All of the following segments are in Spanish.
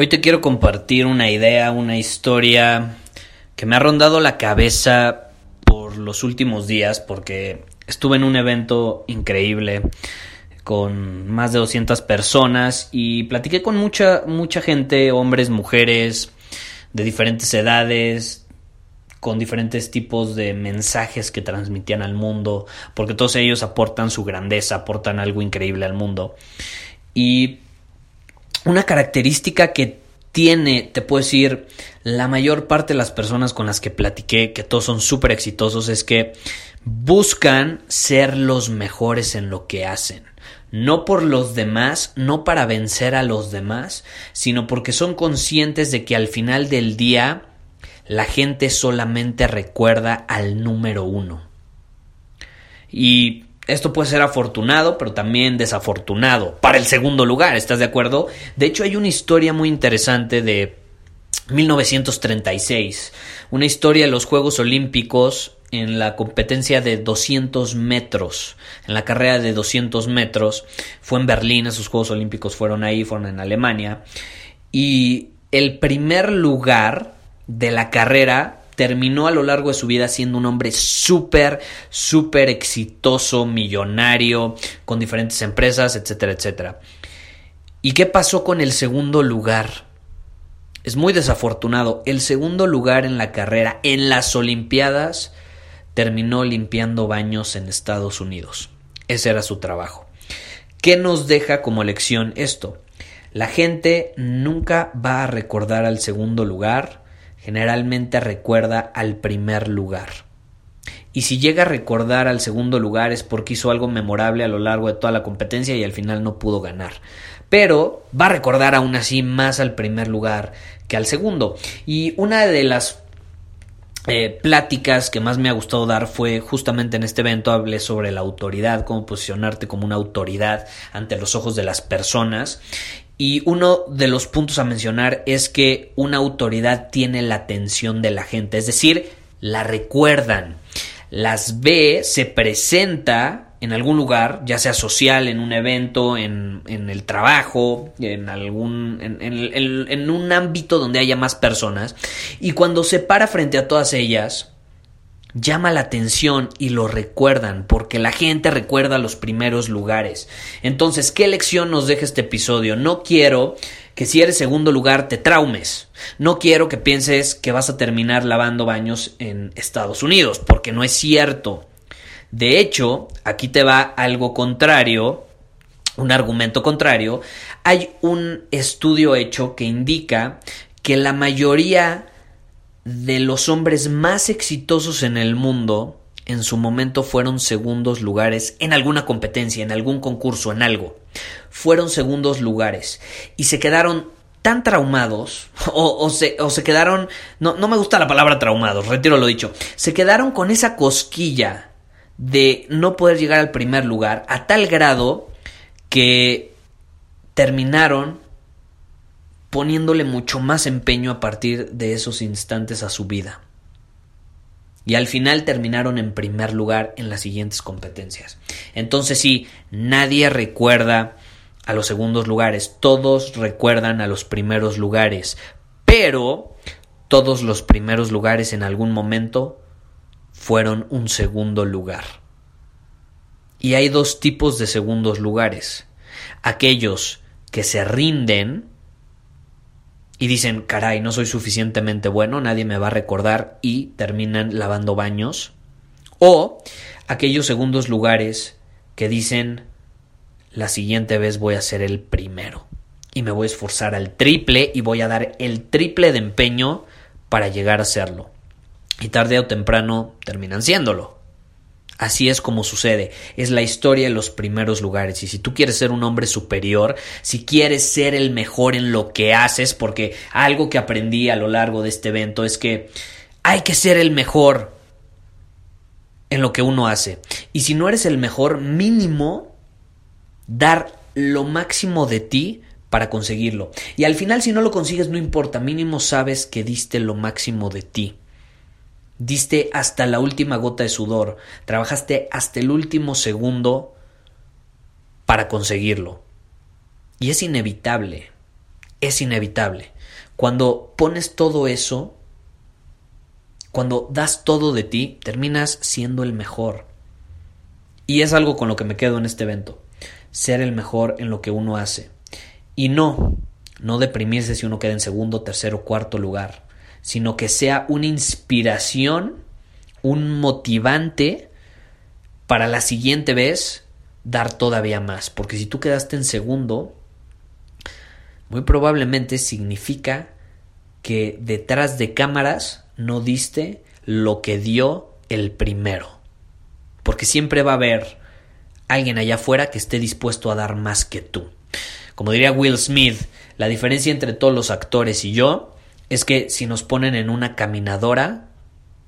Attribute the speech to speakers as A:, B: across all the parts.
A: Hoy te quiero compartir una idea, una historia que me ha rondado la cabeza por los últimos días porque estuve en un evento increíble con más de 200 personas y platiqué con mucha mucha gente, hombres, mujeres de diferentes edades, con diferentes tipos de mensajes que transmitían al mundo, porque todos ellos aportan su grandeza, aportan algo increíble al mundo. Y una característica que tiene, te puedo decir, la mayor parte de las personas con las que platiqué, que todos son súper exitosos, es que buscan ser los mejores en lo que hacen. No por los demás, no para vencer a los demás, sino porque son conscientes de que al final del día la gente solamente recuerda al número uno. Y esto puede ser afortunado, pero también desafortunado para el segundo lugar, ¿estás de acuerdo? De hecho, hay una historia muy interesante de 1936, una historia de los Juegos Olímpicos en la competencia de 200 metros, en la carrera de 200 metros, fue en Berlín, esos Juegos Olímpicos fueron ahí, fueron en Alemania, y el primer lugar de la carrera terminó a lo largo de su vida siendo un hombre súper, súper exitoso, millonario, con diferentes empresas, etcétera, etcétera. ¿Y qué pasó con el segundo lugar? Es muy desafortunado. El segundo lugar en la carrera, en las Olimpiadas, terminó limpiando baños en Estados Unidos. Ese era su trabajo. ¿Qué nos deja como lección esto? La gente nunca va a recordar al segundo lugar generalmente recuerda al primer lugar. Y si llega a recordar al segundo lugar es porque hizo algo memorable a lo largo de toda la competencia y al final no pudo ganar. Pero va a recordar aún así más al primer lugar que al segundo. Y una de las eh, pláticas que más me ha gustado dar fue justamente en este evento hablé sobre la autoridad, cómo posicionarte como una autoridad ante los ojos de las personas y uno de los puntos a mencionar es que una autoridad tiene la atención de la gente, es decir, la recuerdan, las ve, se presenta en algún lugar, ya sea social, en un evento, en, el trabajo, en algún. En, un ámbito donde haya más personas, y cuando se para frente a todas ellas, llama la atención y lo recuerdan, porque la gente recuerda los primeros lugares. Entonces, ¿qué lección nos deja este episodio? No quiero que si eres segundo lugar te traumes. No quiero que pienses que vas a terminar lavando baños en Estados Unidos, porque no es cierto. De hecho, aquí te va algo contrario, un argumento contrario. Hay un estudio hecho que indica que la mayoría de los hombres más exitosos en el mundo en su momento fueron segundos lugares en alguna competencia, en algún concurso, en algo. Fueron segundos lugares y se quedaron tan traumados o, se, se, quedaron, no, no me gusta la palabra traumados, retiro lo dicho, se quedaron con esa cosquilla de no poder llegar al primer lugar a tal grado que terminaron poniéndole mucho más empeño a partir de esos instantes a su vida. Y al final terminaron en primer lugar en las siguientes competencias. Entonces sí, nadie recuerda a los segundos lugares, todos recuerdan a los primeros lugares, pero todos los primeros lugares en algún momento fueron un segundo lugar. Y hay dos tipos de segundos lugares. Aquellos que se rinden y dicen, caray, no soy suficientemente bueno, nadie me va a recordar y terminan lavando baños. O aquellos segundos lugares que dicen, la siguiente vez voy a ser el primero y me voy a esforzar al triple y voy a dar el triple de empeño para llegar a serlo. Y tarde o temprano terminan siéndolo. Así es como sucede. Es la historia de los primeros lugares. Y si tú quieres ser un hombre superior, si quieres ser el mejor en lo que haces, porque algo que aprendí a lo largo de este evento es que hay que ser el mejor en lo que uno hace. Y si no eres el mejor, mínimo dar lo máximo de ti para conseguirlo. Y al final si no lo consigues no importa, mínimo sabes que diste lo máximo de ti. Diste hasta la última gota de sudor, trabajaste hasta el último segundo para conseguirlo. Y es inevitable, es inevitable. Cuando pones todo eso, cuando das todo de ti, terminas siendo el mejor. Y es algo con lo que me quedo en este evento, ser el mejor en lo que uno hace. Y no, no deprimirse si uno queda en segundo, tercero, cuarto lugar sino que sea una inspiración, un motivante para la siguiente vez dar todavía más. Porque si tú quedaste en segundo, muy probablemente significa que detrás de cámaras no diste lo que dio el primero. Porque siempre va a haber alguien allá afuera que esté dispuesto a dar más que tú. Como diría Will Smith, la diferencia entre todos los actores y yo es que si nos ponen en una caminadora,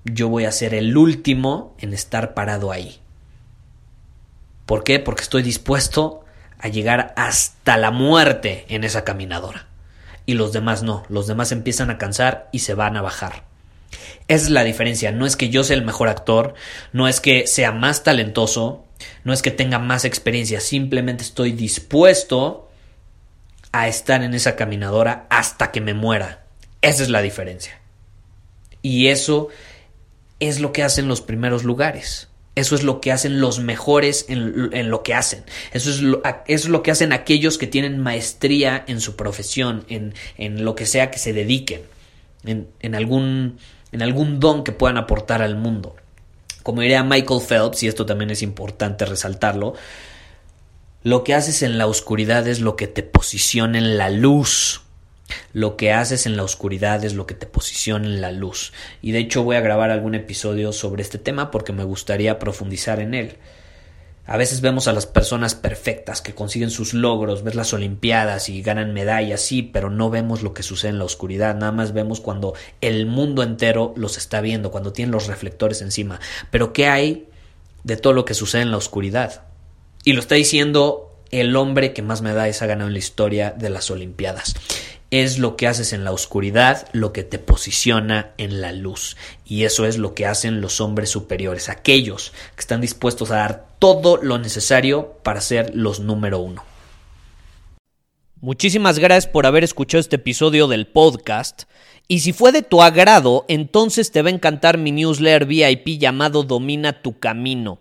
A: yo voy a ser el último en estar parado ahí. ¿Por qué? Porque estoy dispuesto a llegar hasta la muerte en esa caminadora. Y los demás no, los demás empiezan a cansar y se van a bajar. Esa es la diferencia, no es que yo sea el mejor actor, no es que sea más talentoso, no es que tenga más experiencia, simplemente estoy dispuesto a estar en esa caminadora hasta que me muera. Esa es la diferencia. Y eso es lo que hacen los primeros lugares. Eso es lo que hacen los mejores en, lo que hacen. Eso es lo, es lo, que hacen aquellos que tienen maestría en su profesión, en, en lo que sea que se dediquen, en, en, algún, en algún don que puedan aportar al mundo. Como diría Michael Phelps, y esto también es importante resaltarlo, lo que haces en la oscuridad es lo que te posiciona en la luz. Lo que haces en la oscuridad es lo que te posiciona en la luz. Y de hecho voy a grabar algún episodio sobre este tema porque me gustaría profundizar en él. A veces vemos a las personas perfectas que consiguen sus logros, ves las Olimpiadas y ganan medallas, sí, pero no vemos lo que sucede en la oscuridad, nada más vemos cuando el mundo entero los está viendo, cuando tienen los reflectores encima. Pero ¿qué hay de todo lo que sucede en la oscuridad? Y lo está diciendo el hombre que más medallas ha ganado en la historia de las Olimpiadas es lo que haces en la oscuridad, lo que te posiciona en la luz. Y eso es lo que hacen los hombres superiores, aquellos que están dispuestos a dar todo lo necesario para ser los número uno. Muchísimas gracias por haber escuchado este episodio del podcast. Y si fue de tu agrado, entonces te va a encantar mi newsletter VIP llamado Domina tu Camino.